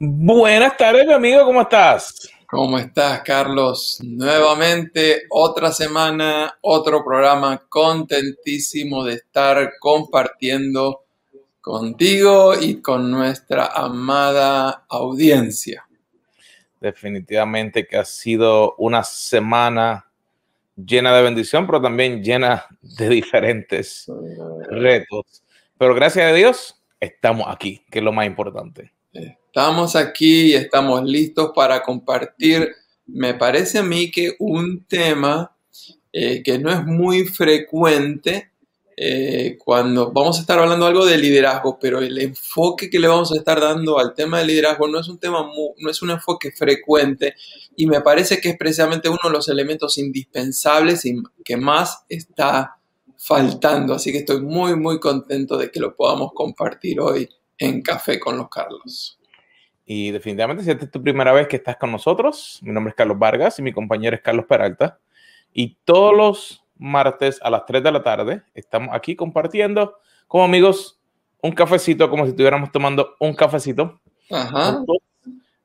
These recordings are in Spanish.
Buenas tardes, mi amigo, ¿cómo estás? ¿Cómo estás, Carlos? Nuevamente, otra semana, otro programa, contentísimo de estar compartiendo contigo y con nuestra amada audiencia. Definitivamente que ha sido una semana llena de bendición, pero también llena de diferentes retos. Pero gracias a Dios, estamos aquí, que es lo más importante. Estamos aquí y estamos listos para compartir, me parece a mí que un tema eh, que no es muy frecuente eh, cuando vamos a estar hablando algo de liderazgo, pero el enfoque que le vamos a estar dando al tema de liderazgo no es un tema, no es un enfoque frecuente y me parece que es precisamente uno de los elementos indispensables y que más está faltando. Así que estoy muy, muy contento de que lo podamos compartir hoy en Café con los Carlos. Y definitivamente, si esta es tu primera vez que estás con nosotros, mi nombre es Carlos Vargas y mi compañero es Carlos Peralta. Y todos los martes a las 3 de la tarde. Estamos aquí compartiendo como amigos un cafecito, como si estuviéramos tomando un cafecito. Ajá.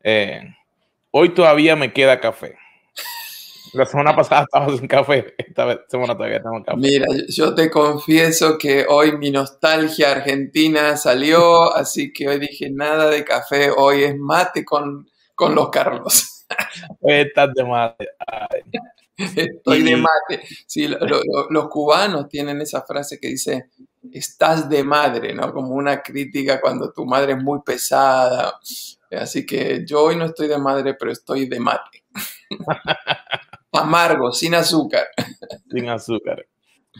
Eh, hoy todavía me queda café. La semana pasada estábamos sin café, esta semana todavía estamos café. Mira, yo te confieso que hoy mi nostalgia argentina salió, así que hoy dije nada de café, hoy es mate con, con los Carlos. Estás de mate. Estoy de mate. Sí, los cubanos tienen esa frase que dice, estás de madre, ¿no? Como una crítica cuando tu madre es muy pesada. Así que yo hoy no estoy de madre, pero estoy de mate. Amargo, sin azúcar. Sin azúcar.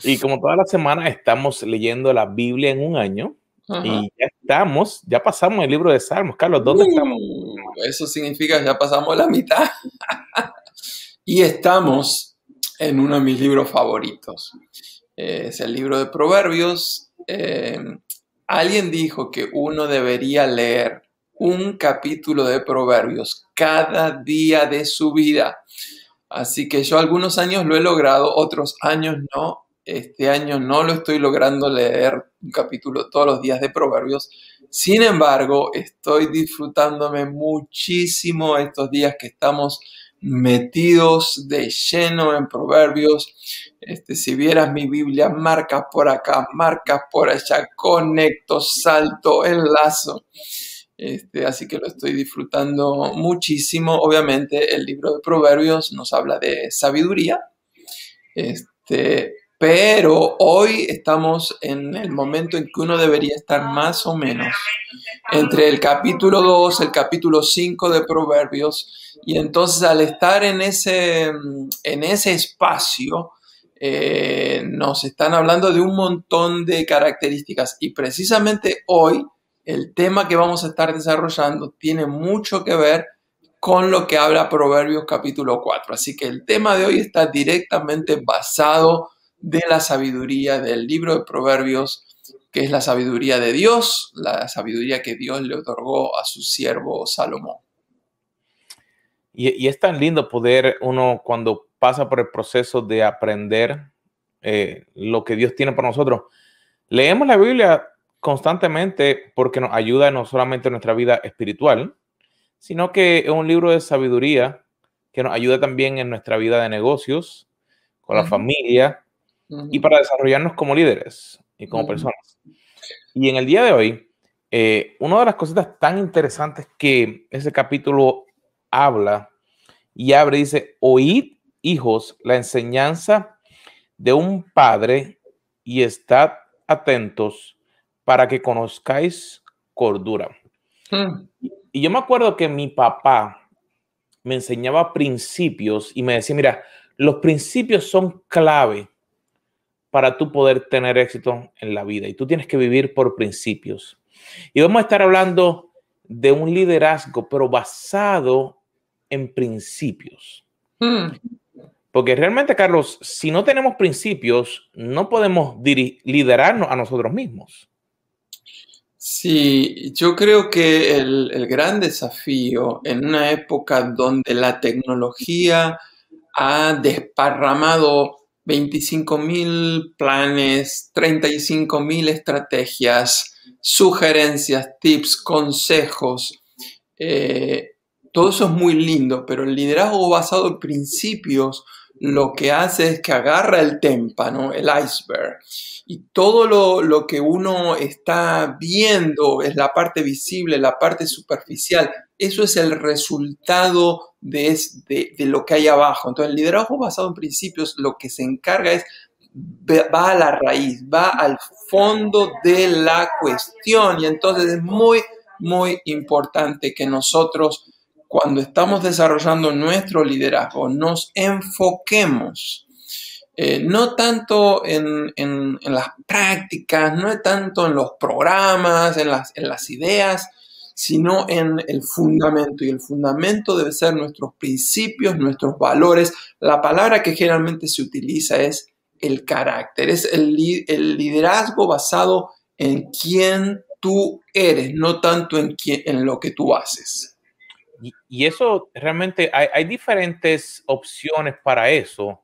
Y como toda la semana estamos leyendo la Biblia en un año. Y ya estamos, ya pasamos el libro de Salmos. Carlos, ¿dónde uh, estamos? Eso significa que ya pasamos la mitad. Y estamos en uno de mis libros favoritos. Eh, es el libro de Proverbios. Eh, alguien dijo que uno debería leer un capítulo de Proverbios cada día de su vida. Así que yo algunos años lo he logrado, otros años no. Este año no lo estoy logrando leer un capítulo todos los días de Proverbios. Sin embargo, estoy disfrutándome muchísimo estos días que estamos metidos de lleno en proverbios. Este, si vieras mi Biblia, marcas por acá, marcas por allá, conecto, salto, enlazo. Este, así que lo estoy disfrutando muchísimo. Obviamente el libro de Proverbios nos habla de sabiduría. Este, pero hoy estamos en el momento en que uno debería estar más o menos entre el capítulo 2, el capítulo 5 de Proverbios. Y entonces al estar en ese, en ese espacio, eh, nos están hablando de un montón de características. Y precisamente hoy, el tema que vamos a estar desarrollando tiene mucho que ver con lo que habla Proverbios capítulo 4. Así que el tema de hoy está directamente basado de la sabiduría del libro de Proverbios, que es la sabiduría de Dios, la sabiduría que Dios le otorgó a su siervo Salomón. Y, es tan lindo poder uno cuando pasa por el proceso de aprender eh, lo que Dios tiene para nosotros. Leemos la Biblia constantemente porque nos ayuda no solamente en nuestra vida espiritual, sino que es un libro de sabiduría que nos ayuda también en nuestra vida de negocios, con la familia, y para desarrollarnos como líderes y como personas. Y en el día de hoy, eh, una de las cositas tan interesantes que ese capítulo habla y abre, dice, oíd, hijos, la enseñanza de un padre y estad atentos para que conozcáis cordura. Hmm. Y yo me acuerdo que mi papá me enseñaba principios y me decía, mira, los principios son clave para tú poder tener éxito en la vida. Y tú tienes que vivir por principios. Y vamos a estar hablando de un liderazgo, pero basado en principios. Hmm. Porque realmente, Carlos, si no tenemos principios, no podemos liderarnos a nosotros mismos. Sí, yo creo que el, el, gran desafío en una época donde la tecnología ha desparramado 25 mil planes, 35 mil estrategias, sugerencias, tips, consejos. Eh, todo eso es muy lindo, pero el liderazgo basado en principios lo que hace es que agarra el témpano, el iceberg, y todo lo, que uno está viendo es la parte visible, la parte superficial. Eso es el resultado de, de, lo que hay abajo. Entonces, el liderazgo basado en principios lo que se encarga es, va a la raíz, va al fondo de la cuestión. Y entonces es muy, muy importante que nosotros cuando estamos desarrollando nuestro liderazgo, nos enfoquemos eh, no tanto en, las prácticas, no tanto en los programas, en las, ideas, sino en el fundamento. Y el fundamento debe ser nuestros principios, nuestros valores. La palabra que generalmente se utiliza es el carácter, es el, liderazgo basado en quién tú eres, no tanto en lo que tú haces. Y, eso realmente hay, diferentes opciones para eso.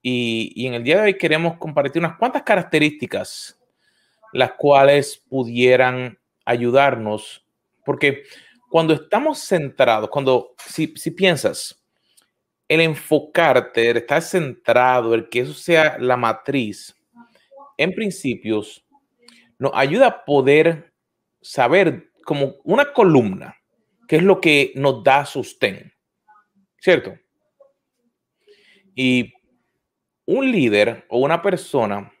Y, en el día de hoy queremos compartir unas cuantas características las cuales pudieran ayudarnos. Porque cuando estamos centrados, cuando si, si piensas, el enfocarte, el estar centrado, el que eso sea la matriz, en principios, nos ayuda a poder saber como una columna ¿Qué es lo que nos da sostén, ¿cierto? Y un líder o una persona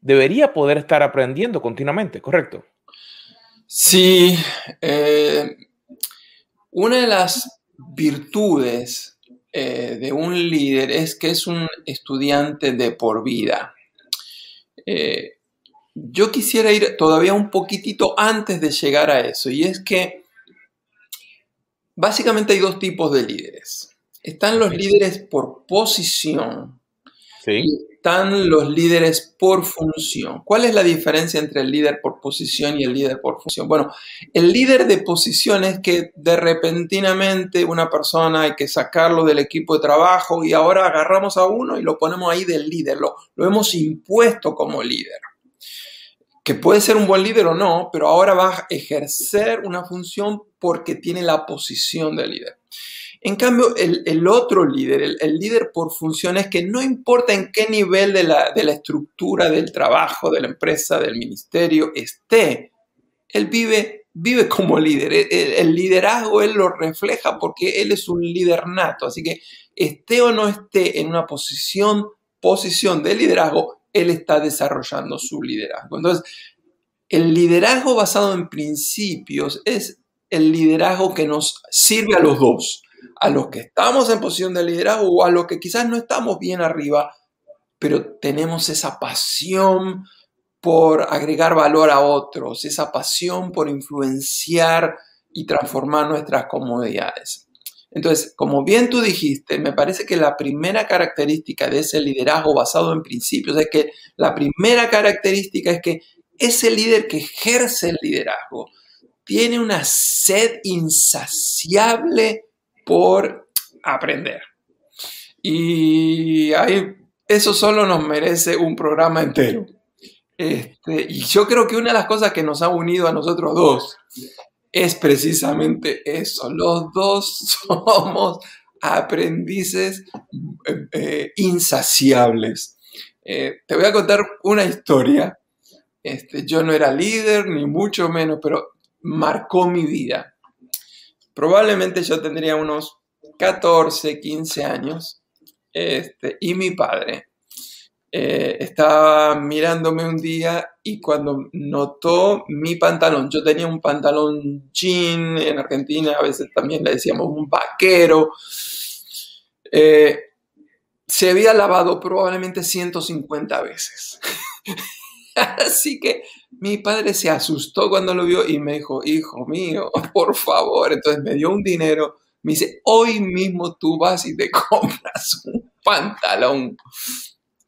debería poder estar aprendiendo continuamente, ¿correcto? Sí, eh, una de las virtudes eh, de un líder es que es un estudiante de por vida. Eh, yo quisiera ir todavía un poquitito antes de llegar a eso, y es que Básicamente hay dos tipos de líderes. Están los líderes por posición y están los líderes por función. ¿Cuál es la diferencia entre el líder por posición y el líder por función? Bueno, el líder de posición es que de repentinamente una persona hay que sacarlo del equipo de trabajo y ahora agarramos a uno y lo ponemos ahí del líder, lo, lo hemos impuesto como líder que puede ser un buen líder o no, pero ahora va a ejercer una función porque tiene la posición de líder. En cambio, el, otro líder, el, líder por función, es que no importa en qué nivel de la, estructura del trabajo, de la empresa, del ministerio esté, él vive, como líder. El, el, liderazgo él lo refleja porque él es un líder. Así que esté o no esté en una posición, posición de liderazgo, él está desarrollando su liderazgo. Entonces, el liderazgo basado en principios es el liderazgo que nos sirve a los dos, a los que estamos en posición de liderazgo o a los que quizás no estamos bien arriba, pero tenemos esa pasión por agregar valor a otros, esa pasión por influenciar y transformar nuestras comodidades. Entonces, como bien tú dijiste, me parece que la primera característica de ese liderazgo basado en principios es que la primera característica es que ese líder que ejerce el liderazgo tiene una sed insaciable por aprender. Y eso solo nos merece un programa entero. Este, y yo creo que una de las cosas que nos ha unido a nosotros dos es precisamente eso. Los dos somos aprendices eh, eh, insaciables. Eh, te voy a contar una historia. Este, yo no era líder, ni mucho menos, pero marcó mi vida. Probablemente yo tendría unos 14, 15 años. Este, y mi padre eh, estaba mirándome un día y cuando notó mi pantalón, yo tenía un pantalón jean, en Argentina a veces también le decíamos un vaquero, eh, se había lavado probablemente 150 veces. Así que mi padre se asustó cuando lo vio y me dijo, hijo mío, por favor, entonces me dio un dinero, me dice, hoy mismo tú vas y te compras un pantalón.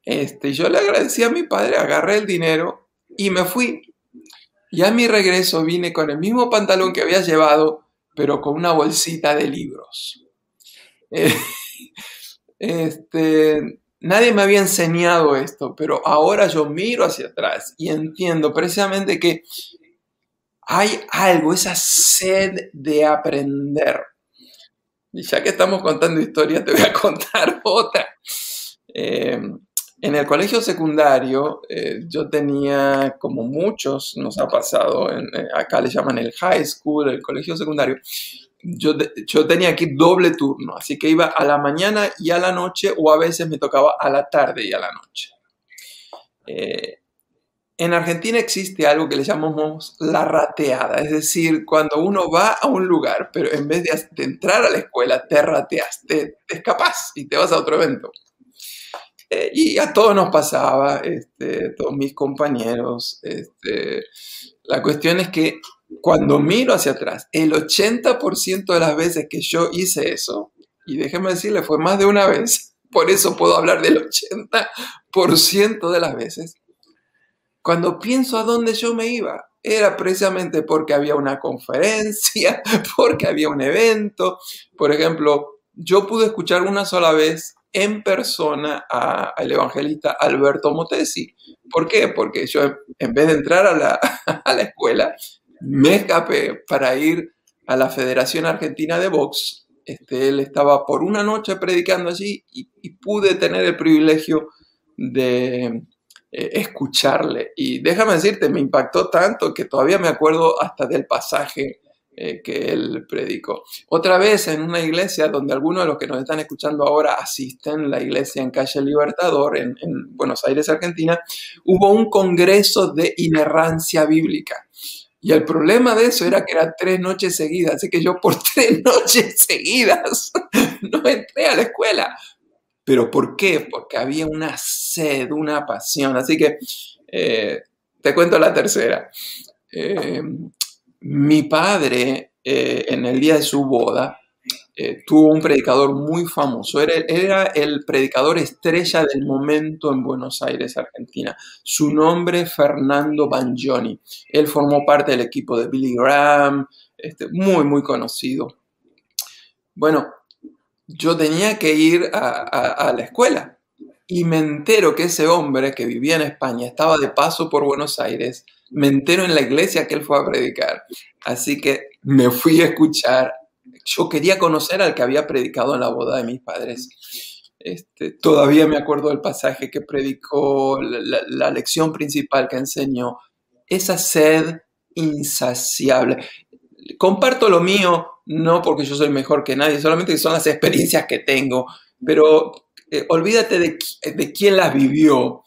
Este, yo le agradecí a mi padre, agarré el dinero y me fui. Y a mi regreso vine con el mismo pantalón que había llevado, pero con una bolsita de libros. este, nadie me había enseñado esto, pero ahora yo miro hacia atrás y entiendo precisamente que hay algo, esa sed de aprender. Y ya que estamos contando historias, te voy a contar otra. Eh, en el colegio secundario, eh, yo tenía, como muchos nos ha pasado, eh, acá le llaman el high school, el colegio secundario, yo, yo tenía aquí doble turno, así que iba a la mañana y a la noche, o a veces me tocaba a la tarde y a la noche. Eh, en Argentina existe algo que le llamamos la rateada, es decir, cuando uno va a un lugar, pero en vez de, entrar a la escuela, te rateas, te, te escapas y te vas a otro evento. Eh, y a todos nos pasaba, este, todos mis compañeros. Este, la cuestión es que cuando miro hacia atrás, el 80% de las veces que yo hice eso, y déjeme decirle, fue más de una vez, por eso puedo hablar del 80% de las veces, cuando pienso a dónde yo me iba, era precisamente porque había una conferencia, porque había un evento. Por ejemplo, yo pude escuchar una sola vez en persona al evangelista Alberto Motesi. ¿Por qué? Porque yo en vez de entrar a la, a la escuela, me escapé para ir a la Federación Argentina de Box. Este, él estaba por una noche predicando allí y, pude tener el privilegio de eh, escucharle. Y déjame decirte, me impactó tanto que todavía me acuerdo hasta del pasaje eh, que él predicó. Otra vez en una iglesia donde algunos de los que nos están escuchando ahora asisten, la iglesia en calle Libertador, en, Buenos Aires, Argentina, hubo un congreso de inerrancia bíblica. Y el problema de eso era que eran tres noches seguidas, así que yo por tres noches seguidas no entré a la escuela. ¿Pero por qué? Porque había una sed, una pasión. Así que eh, te cuento la tercera. Eh, mi padre, eh, en el día de su boda, eh, tuvo un predicador muy famoso. Era, el predicador estrella del momento en Buenos Aires, Argentina. Su nombre, Fernando Banjoni. Él formó parte del equipo de Billy Graham, este, muy, muy conocido. Bueno, yo tenía que ir a la escuela y me entero que ese hombre que vivía en España estaba de paso por Buenos Aires me entero en la iglesia que él fue a predicar. Así que me fui a escuchar. Yo quería conocer al que había predicado en la boda de mis padres. Este, todavía me acuerdo del pasaje que predicó, la, lección principal que enseñó, esa sed insaciable. Comparto lo mío, no porque yo soy mejor que nadie, solamente son las experiencias que tengo, pero eh, olvídate de, de quién las vivió,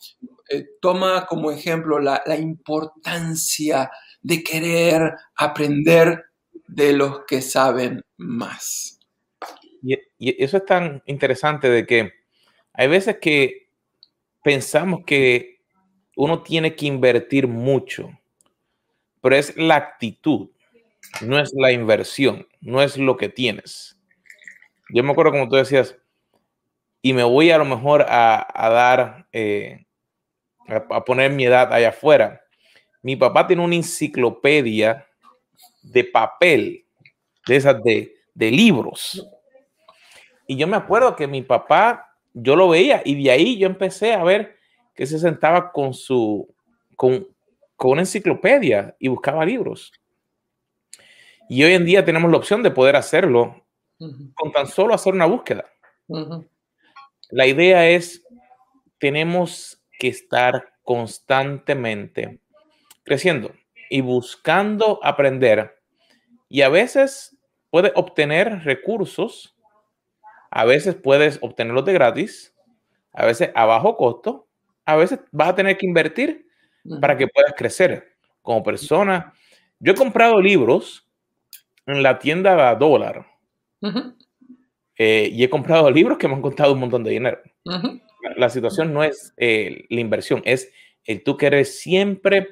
eh, toma como ejemplo la, importancia de querer aprender de los que saben más. Y, eso es tan interesante de que hay veces que pensamos que uno tiene que invertir mucho, pero es la actitud, no es la inversión, no es lo que tienes. Yo me acuerdo como tú decías, y me voy a lo mejor a, dar eh, a, poner mi edad allá afuera. Mi papá tiene una enciclopedia de papel, de esas de, libros. Y yo me acuerdo que mi papá, yo lo veía y de ahí yo empecé a ver que se sentaba con su, con, una enciclopedia y buscaba libros. Y hoy en día tenemos la opción de poder hacerlo con tan solo hacer una búsqueda. La idea es, tenemos que estar constantemente creciendo y buscando aprender. Y a veces puedes obtener recursos, a veces puedes obtenerlos de gratis, a veces a bajo costo, a veces vas a tener que invertir para que puedas crecer como persona. Yo he comprado libros en la tienda dólar. Eh, y he comprado libros que me han costado un montón de dinero la situación no es eh, la inversión, es el tú querer siempre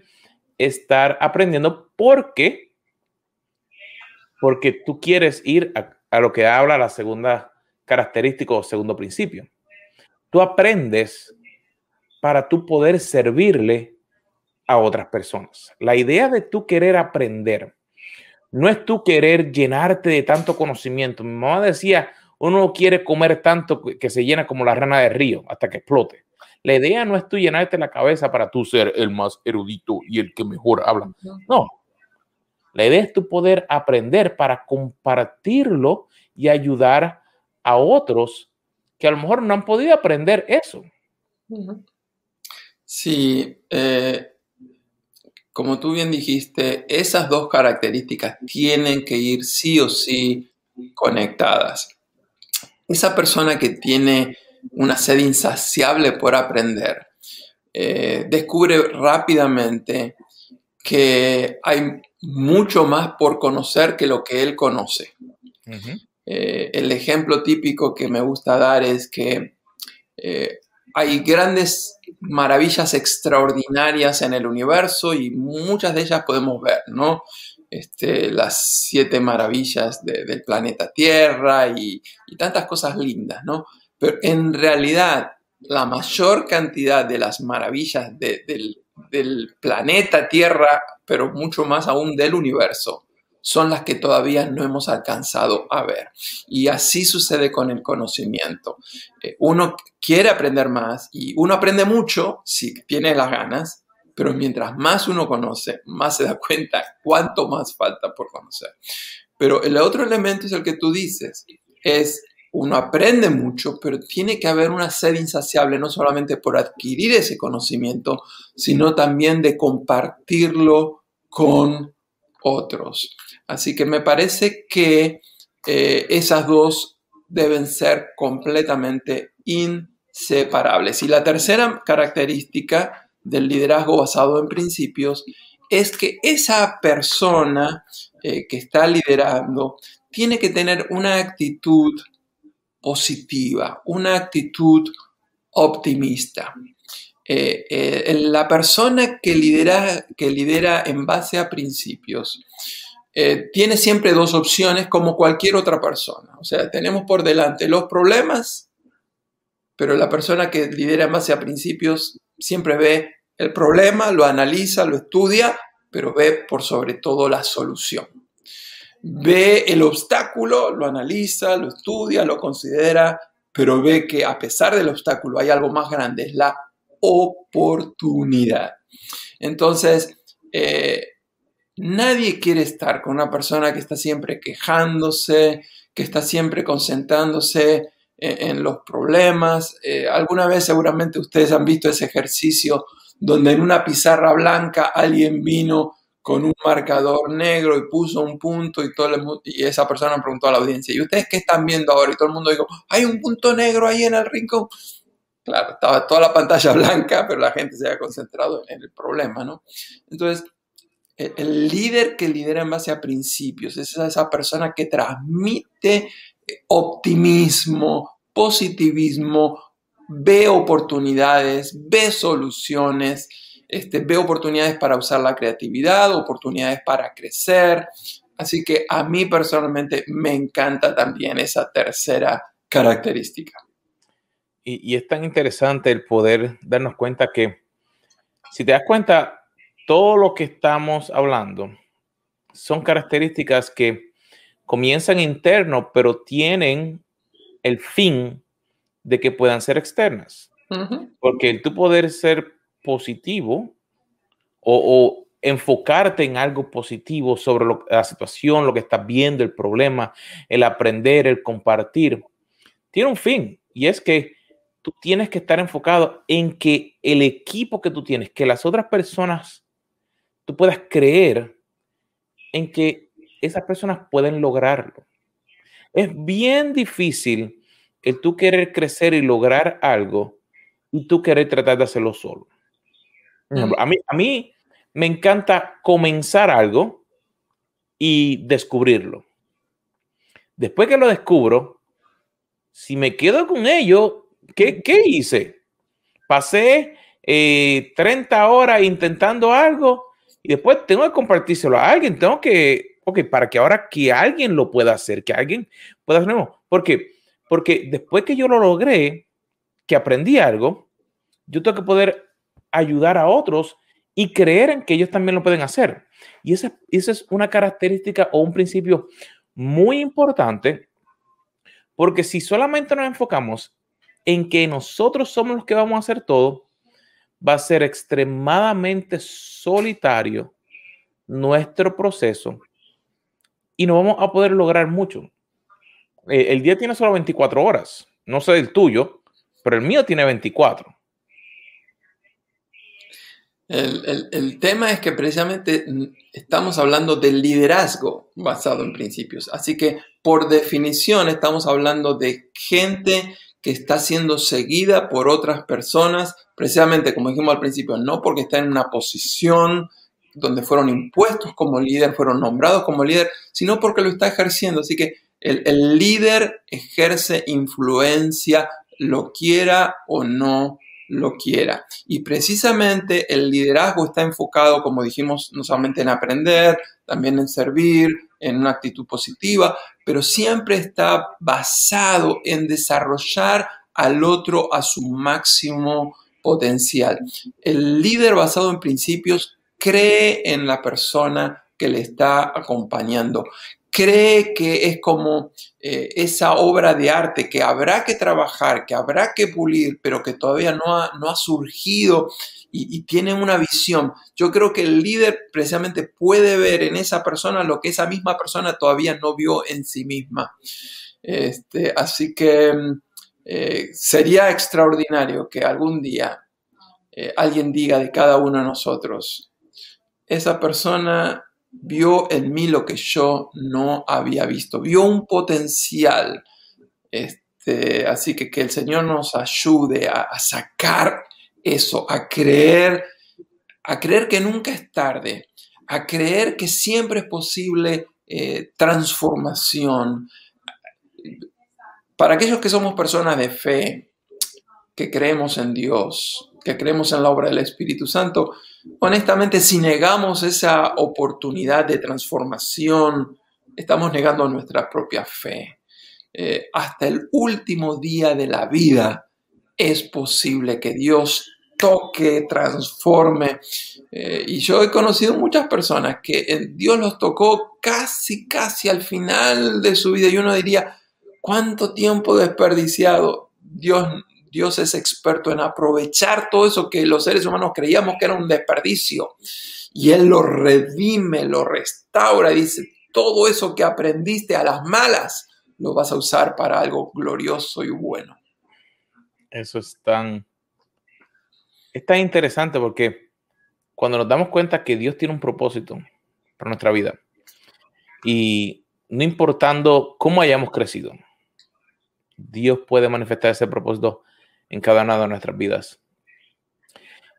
estar aprendiendo porque, porque tú quieres ir a, lo que habla la segunda característica o segundo principio. Tú aprendes para tú poder servirle a otras personas. La idea de tú querer aprender no es tú querer llenarte de tanto conocimiento. Mi mamá decía, uno quiere comer tanto que se llena como la rana de río hasta que explote. La idea no es tú llenarte la cabeza para tú ser el más erudito y el que mejor habla. No. La idea es tu poder aprender para compartirlo y ayudar a otros que a lo mejor no han podido aprender eso. Sí, eh, como tú bien dijiste, esas dos características tienen que ir sí o sí conectadas. Esa persona que tiene una sed insaciable por aprender, eh, descubre rápidamente que hay mucho más por conocer que lo que él conoce. Eh, el ejemplo típico que me gusta dar es que eh, hay grandes maravillas extraordinarias en el universo y muchas de ellas podemos ver, ¿no? Este, las siete maravillas del planeta Tierra y, tantas cosas lindas, ¿no? Pero en realidad la mayor cantidad de las maravillas del, planeta Tierra, pero mucho más aún del universo, son las que todavía no hemos alcanzado a ver. Y así sucede con el conocimiento. Eh, uno quiere aprender más y uno aprende mucho si tiene las ganas, pero mientras más uno conoce, más se da cuenta cuánto más falta por conocer. Pero el otro elemento es el que tú dices, es uno aprende mucho, pero tiene que haber una sed insaciable, no solamente por adquirir ese conocimiento, sino también de compartirlo con otros. Así que me parece que eh, esas dos deben ser completamente inseparables. Y la tercera característica del liderazgo basado en principios es que esa persona eh, que está liderando tiene que tener una actitud positiva, una actitud optimista. Eh, eh, la persona que lidera, que lidera en base a principios tiene siempre dos opciones como cualquier otra persona. O sea, tenemos por delante los problemas, pero la persona que lidera en base a principios siempre ve el problema, lo analiza, lo estudia, pero ve por sobre todo la solución. Ve el obstáculo, lo analiza, lo estudia, lo considera, pero ve que a pesar del obstáculo hay algo más grande, es la oportunidad. Entonces, eh, nadie quiere estar con una persona que está siempre quejándose, que está siempre concentrándose en, los problemas. Eh, alguna vez seguramente ustedes han visto ese ejercicio donde en una pizarra blanca alguien vino con un marcador negro y puso un punto y, todo y esa persona preguntó a la audiencia, ¿y ustedes qué están viendo ahora? Y todo el mundo dijo, hay un punto negro ahí en el rincón. Claro, estaba toda la pantalla blanca, pero la gente se había concentrado en el problema, ¿no? Entonces, el, líder que lidera en base a principios es esa persona que transmite optimismo, positivismo, ve oportunidades, ve soluciones, este, ve oportunidades para usar la creatividad, oportunidades para crecer. Así que a mí personalmente me encanta también esa tercera característica. Y, es tan interesante el poder darnos cuenta que, si te das cuenta, todo lo que estamos hablando son características que comienzan interno, pero tienen el fin de que puedan ser externas. Porque el tu poder ser positivo o, enfocarte en algo positivo sobre la situación, lo que estás viendo, el problema, el aprender, el compartir, tiene un fin. Y es que tú tienes que estar enfocado en que el equipo que tú tienes, que las otras personas, tú puedas creer en que esas personas pueden lograrlo. Es bien difícil el tú querer crecer y lograr algo y tú querer tratar de hacerlo solo. A mí, a mí me encanta comenzar algo y descubrirlo. Después que lo descubro, si me quedo con ello, ¿Qué, hice? Pasé 30 eh, horas intentando algo y después tengo que compartírselo a alguien. Tengo que, ok, para que ahora que alguien lo pueda hacer, que alguien pueda hacerlo. ¿Por qué? Porque después que yo lo logré, que aprendí algo, yo tengo que poder ayudar a otros y creer en que ellos también lo pueden hacer. Y esa, esa es una característica o un principio muy importante, porque si solamente nos enfocamos en que nosotros somos los que vamos a hacer todo, va a ser extremadamente solitario, nuestro proceso y no vamos a poder lograr mucho. Eh, el día tiene solo 24 horas. No sé del tuyo, pero el mío tiene 24. El, tema es que precisamente estamos hablando del liderazgo basado en principios. Así que por definición estamos hablando de gente que está siendo seguida por otras personas, precisamente como dijimos al principio, no porque está en una posición donde fueron impuestos como líder, fueron nombrados como líder, sino porque lo está ejerciendo. Así que el, el líder ejerce influencia, lo quiera o no lo quiera. Y precisamente el liderazgo está enfocado, como dijimos, no solamente en aprender, también en servir, en una actitud positiva, pero siempre está basado en desarrollar al otro a su máximo potencial. El líder basado en principios cree en la persona que le está acompañando, cree que es como eh, esa obra de arte que habrá que trabajar, que habrá que pulir, pero que todavía no ha, no ha surgido y, tiene una visión. Yo creo que el líder precisamente puede ver en esa persona lo que esa misma persona todavía no vio en sí misma. Este, así que eh, sería extraordinario que algún día eh, alguien diga de cada uno de nosotros, esa persona vio en mí lo que yo no había visto, vio un potencial. Este, así que que el Señor nos ayude a, sacar eso, a creer, a creer que nunca es tarde, a creer que siempre es posible eh, transformación. Para aquellos que somos personas de fe, que creemos en Dios, que creemos en la obra del Espíritu Santo, honestamente, si negamos esa oportunidad de transformación, estamos negando nuestra propia fe. Eh, hasta el último día de la vida es posible que Dios toque, transforme. Eh, y yo he conocido muchas personas que Dios los tocó casi, casi al final de su vida. Y uno diría, ¿cuánto tiempo desperdiciado? Dios Dios es experto en aprovechar todo eso que los seres humanos creíamos que era un desperdicio. Y Él lo redime, lo restaura, dice, todo eso que aprendiste a las malas, lo vas a usar para algo glorioso y bueno. Eso es tan, es tan interesante porque cuando nos damos cuenta que Dios tiene un propósito para nuestra vida y no importando cómo hayamos crecido, Dios puede manifestar ese propósito en cada una de nuestras vidas.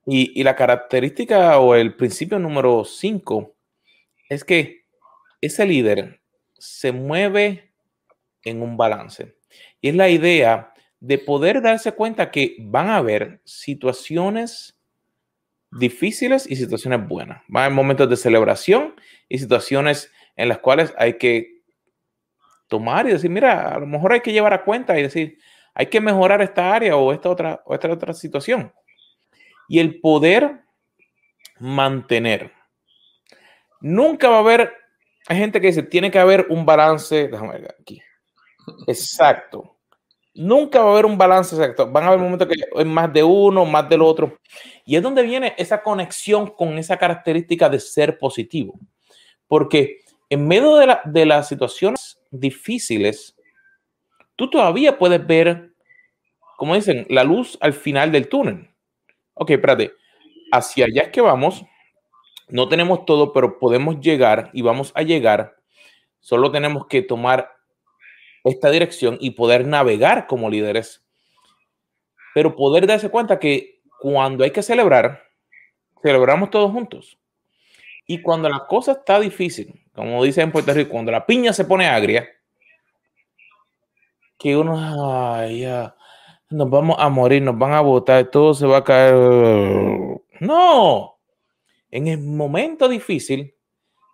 Y, la característica o el principio número 5 es que ese líder se mueve en un balance. Y es la idea de poder darse cuenta que van a haber situaciones difíciles y situaciones buenas. Van a haber momentos de celebración y situaciones en las cuales hay que tomar y decir, mira, a lo mejor hay que llevar a cuenta y decir, hay que mejorar esta área o esta otra, o esta otra situación. Y el poder mantener. Nunca va a haber, hay gente que dice, tiene que haber un balance, déjame ver aquí. Exacto. Nunca va a haber un balance exacto. Van a haber momentos que es más de uno, más del otro. Y es donde viene esa conexión con esa característica de ser positivo. Porque en medio de, de las situaciones difíciles, tú todavía puedes ver, como dicen, la luz al final del túnel. Ok, espérate, hacia allá es que vamos, no tenemos todo, pero podemos llegar y vamos a llegar. Solo tenemos que tomar esta dirección y poder navegar como líderes, pero poder darse cuenta que cuando hay que celebrar, celebramos todos juntos. Y cuando la cosa está difícil, como dicen en Puerto Rico, cuando la piña se pone agria, que uno, ay, ya, nos vamos a morir, nos van a votar, todo se va a caer. No, en el momento difícil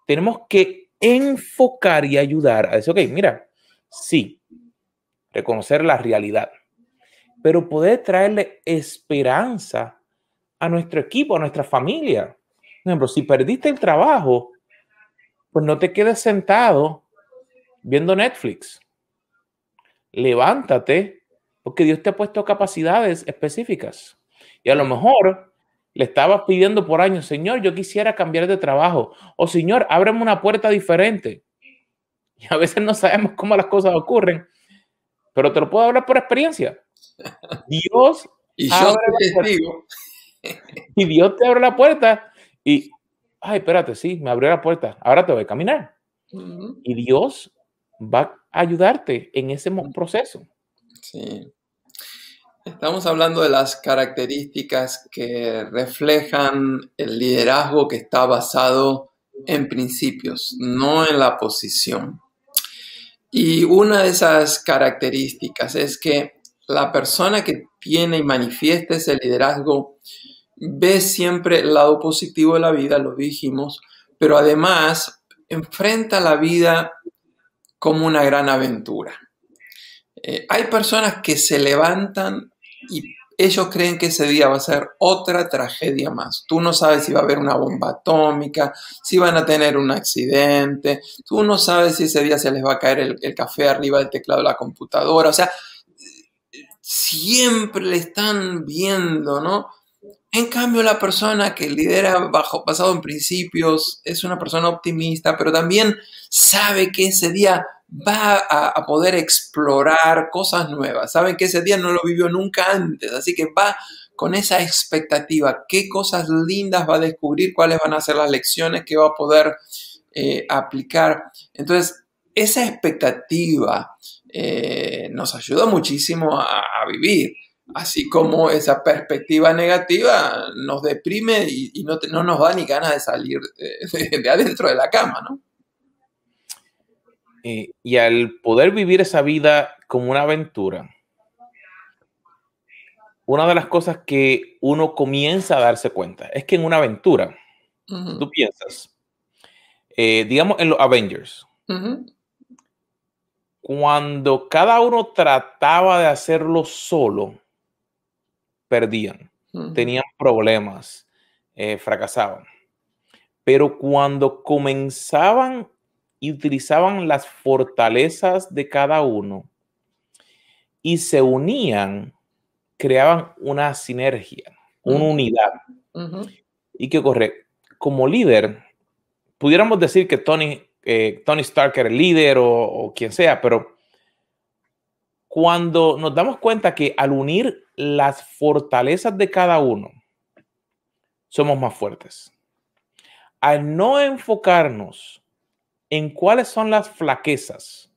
tenemos que enfocar y ayudar a decir, ok, mira, sí, reconocer la realidad, pero poder traerle esperanza a nuestro equipo, a nuestra familia. Por ejemplo, si perdiste el trabajo, pues no te quedes sentado viendo Netflix levántate, porque Dios te ha puesto capacidades específicas. Y a lo mejor le estaba pidiendo por años, Señor, yo quisiera cambiar de trabajo. O Señor, ábreme una puerta diferente. Y a veces no sabemos cómo las cosas ocurren, pero te lo puedo hablar por experiencia. Dios y yo te Y Dios te abre la puerta y, ay, espérate, sí, me abrió la puerta, ahora te voy a caminar. Y Dios va a ayudarte en ese proceso. Sí. Estamos hablando de las características que reflejan el liderazgo que está basado en principios, no en la posición. Y una de esas características es que la persona que tiene y manifiesta ese liderazgo ve siempre el lado positivo de la vida, lo dijimos, pero además enfrenta la vida como una gran aventura. Eh, hay personas que se levantan y ellos creen que ese día va a ser otra tragedia más. Tú no sabes si va a haber una bomba atómica, si van a tener un accidente, tú no sabes si ese día se les va a caer el, café arriba del teclado de la computadora. O sea, siempre le están viendo, ¿no? En cambio, la persona que lidera bajo, basado en principios es una persona optimista, pero también sabe que ese día va a, poder explorar cosas nuevas. Saben que ese día no lo vivió nunca antes, así que va con esa expectativa, qué cosas lindas va a descubrir, cuáles van a ser las lecciones que va a poder eh, aplicar. Entonces, esa expectativa eh, nos ayuda muchísimo a, vivir, así como esa perspectiva negativa nos deprime y, no, nos da ni ganas de salir de, de adentro de la cama, ¿no? Y al poder vivir esa vida como una aventura, una de las cosas que uno comienza a darse cuenta es que en una aventura, tú piensas, eh, digamos en los Avengers, cuando cada uno trataba de hacerlo solo, perdían, tenían problemas, eh, fracasaban. Pero cuando comenzaban y utilizaban las fortalezas de cada uno y se unían, creaban una sinergia, una unidad. ¿Y qué ocurre? Como líder, pudiéramos decir que Tony, eh, Tony Stark era el líder o, o quien sea, pero cuando nos damos cuenta que al unir las fortalezas de cada uno, somos más fuertes. Al no enfocarnos en cuáles son las flaquezas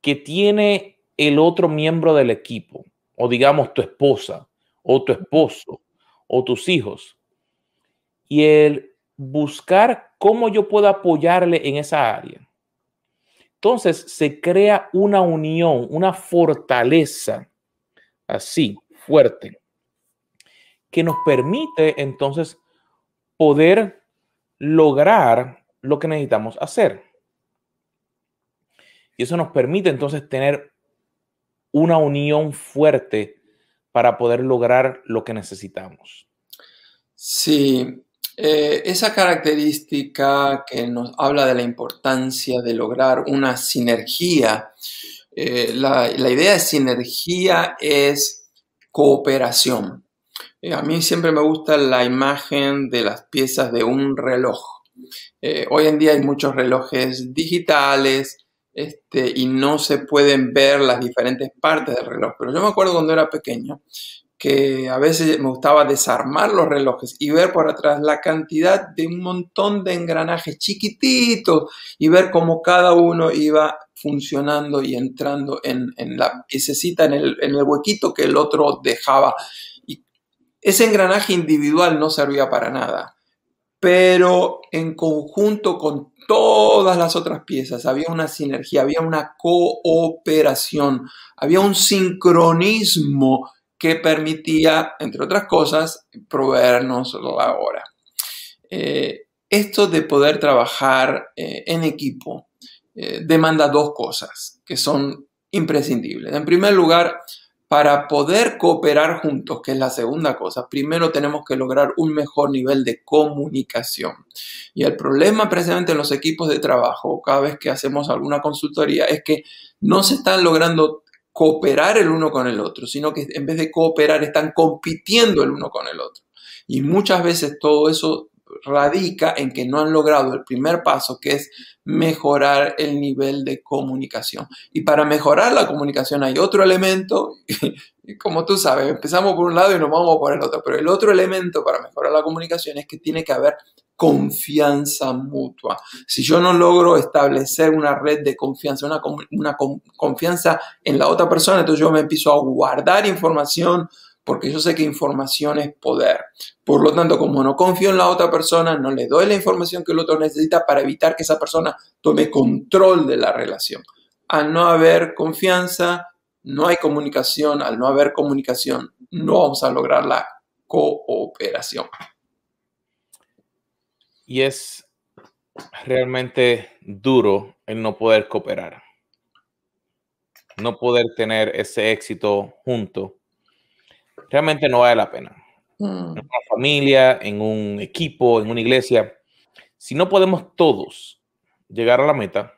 que tiene el otro miembro del equipo, o digamos tu esposa, o tu esposo, o tus hijos, y el buscar cómo yo puedo apoyarle en esa área. Entonces se crea una unión, una fortaleza así, fuerte, que nos permite entonces poder lograr lo que necesitamos hacer. Y eso nos permite entonces tener una unión fuerte para poder lograr lo que necesitamos. Sí, eh, esa característica que nos habla de la importancia de lograr una sinergia, eh, la, idea de sinergia es cooperación. Eh, a mí siempre me gusta la imagen de las piezas de un reloj. Eh, hoy en día hay muchos relojes digitales este, y no se pueden ver las diferentes partes del reloj. Pero yo me acuerdo cuando era pequeño que a veces me gustaba desarmar los relojes y ver por atrás la cantidad de un montón de engranajes chiquititos y ver cómo cada uno iba funcionando y entrando en, la piececita, en el, en el huequito que el otro dejaba. Y ese engranaje individual no servía para nada pero en conjunto con todas las otras piezas había una sinergia, había una cooperación, había un sincronismo que permitía, entre otras cosas, proveernos la hora. Eh, esto de poder trabajar eh, en equipo eh, demanda dos cosas que son imprescindibles. En primer lugar, para poder cooperar juntos, que es la segunda cosa, primero tenemos que lograr un mejor nivel de comunicación. Y el problema precisamente en los equipos de trabajo, cada vez que hacemos alguna consultoría, es que no se están logrando cooperar el uno con el otro, sino que en vez de cooperar están compitiendo el uno con el otro. Y muchas veces todo eso radica en que no han logrado el primer paso, que es mejorar el nivel de comunicación. Y para mejorar la comunicación hay otro elemento, como tú sabes, empezamos por un lado y nos vamos por el otro, pero el otro elemento para mejorar la comunicación es que tiene que haber confianza mutua. Si yo no logro establecer una red de confianza, una, una confianza en la otra persona, entonces yo me empiezo a guardar información porque yo sé que información es poder. Por lo tanto, como no confío en la otra persona, no le doy la información que el otro necesita para evitar que esa persona tome control de la relación. Al no haber confianza, no hay comunicación. Al no haber comunicación, no vamos a lograr la cooperación. Y es realmente duro el no poder cooperar. No poder tener ese éxito junto realmente no vale la pena. Mm. En una familia, en un equipo, en una iglesia, si no podemos todos llegar a la meta,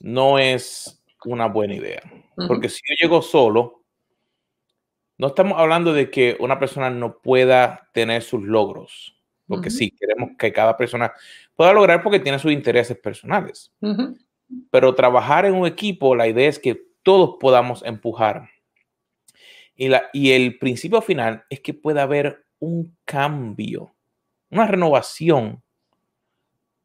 no es una buena idea. Porque si yo llego solo, no estamos hablando de que una persona no pueda tener sus logros, porque sí, queremos que cada persona pueda lograr porque tiene sus intereses personales. Pero trabajar en un equipo, la idea es que todos podamos empujar y, la, y el principio final es que pueda haber un cambio, una renovación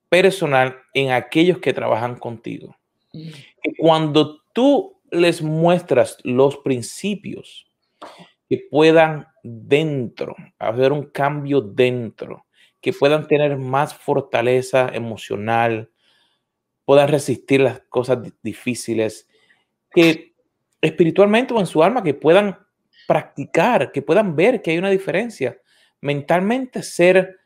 personal en aquellos que trabajan contigo. Mm. Que cuando tú les muestras los principios, que puedan dentro, haber un cambio dentro, que puedan tener más fortaleza emocional, puedan resistir las cosas difíciles, que espiritualmente o en su alma, que puedan practicar, que puedan ver que hay una diferencia, mentalmente ser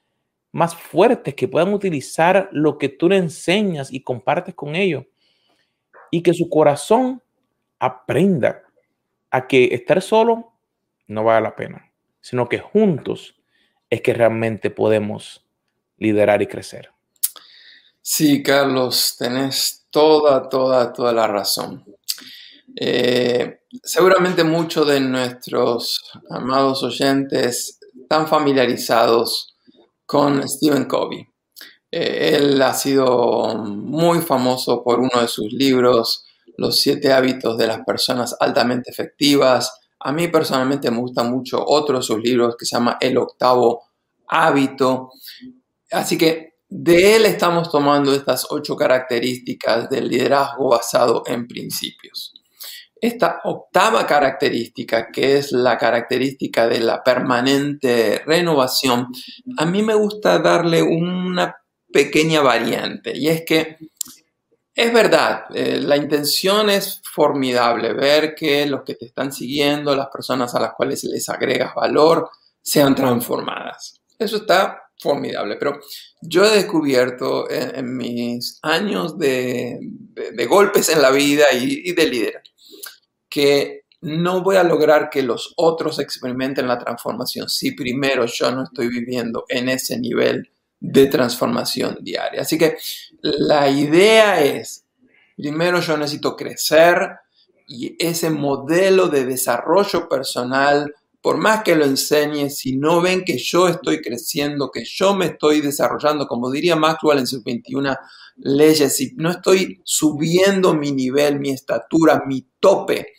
más fuertes, que puedan utilizar lo que tú le enseñas y compartes con ellos y que su corazón aprenda a que estar solo no vale la pena, sino que juntos es que realmente podemos liderar y crecer. Sí, Carlos, tenés toda, toda, toda la razón. Eh, seguramente muchos de nuestros amados oyentes están familiarizados con Stephen Covey. Eh, él ha sido muy famoso por uno de sus libros, Los siete hábitos de las personas altamente efectivas. A mí personalmente me gusta mucho otro de sus libros que se llama El octavo hábito. Así que de él estamos tomando estas ocho características del liderazgo basado en principios. Esta octava característica, que es la característica de la permanente renovación, a mí me gusta darle una pequeña variante y es que es verdad, eh, la intención es formidable, ver que los que te están siguiendo, las personas a las cuales les agregas valor, sean transformadas. Eso está formidable, pero yo he descubierto en, mis años de, golpes en la vida y, y de liderazgo que no voy a lograr que los otros experimenten la transformación si primero yo no estoy viviendo en ese nivel de transformación diaria. Así que la idea es, primero yo necesito crecer y ese modelo de desarrollo personal, por más que lo enseñe, si no ven que yo estoy creciendo, que yo me estoy desarrollando, como diría Maxwell en sus 21 leyes, si no estoy subiendo mi nivel, mi estatura, mi tope,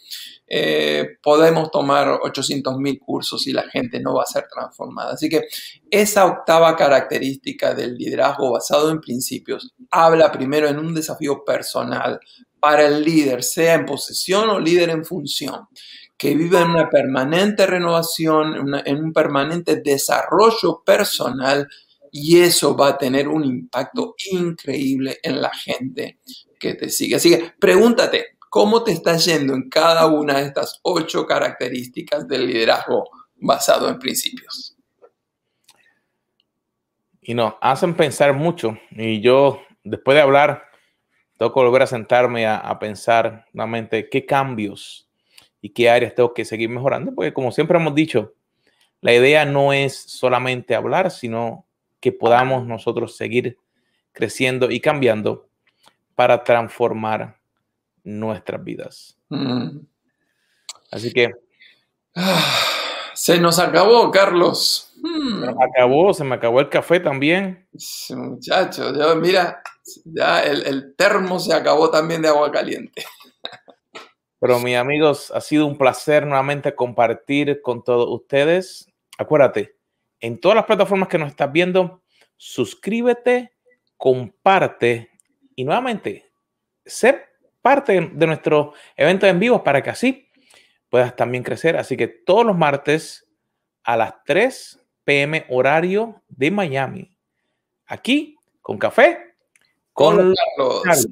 eh, podemos tomar 800 mil cursos y la gente no va a ser transformada. Así que esa octava característica del liderazgo basado en principios habla primero en un desafío personal para el líder, sea en posesión o líder en función, que vive en una permanente renovación, en un permanente desarrollo personal y eso va a tener un impacto increíble en la gente que te sigue. Así que pregúntate, ¿Cómo te está yendo en cada una de estas ocho características del liderazgo basado en principios? Y nos hacen pensar mucho. Y yo, después de hablar, tengo que volver a sentarme a, pensar nuevamente qué cambios y qué áreas tengo que seguir mejorando. Porque como siempre hemos dicho, la idea no es solamente hablar, sino que podamos nosotros seguir creciendo y cambiando para transformar nuestras vidas. Mm. Así que... Se nos acabó, Carlos. Se me acabó, se me acabó el café también. Muchachos, mira, ya el, el termo se acabó también de agua caliente. Pero mis amigos, ha sido un placer nuevamente compartir con todos ustedes. Acuérdate, en todas las plataformas que nos estás viendo, suscríbete, comparte y nuevamente, sé parte de nuestro evento en vivo para que así puedas también crecer. Así que todos los martes a las 3 pm horario de Miami, aquí con café, con, Carlos.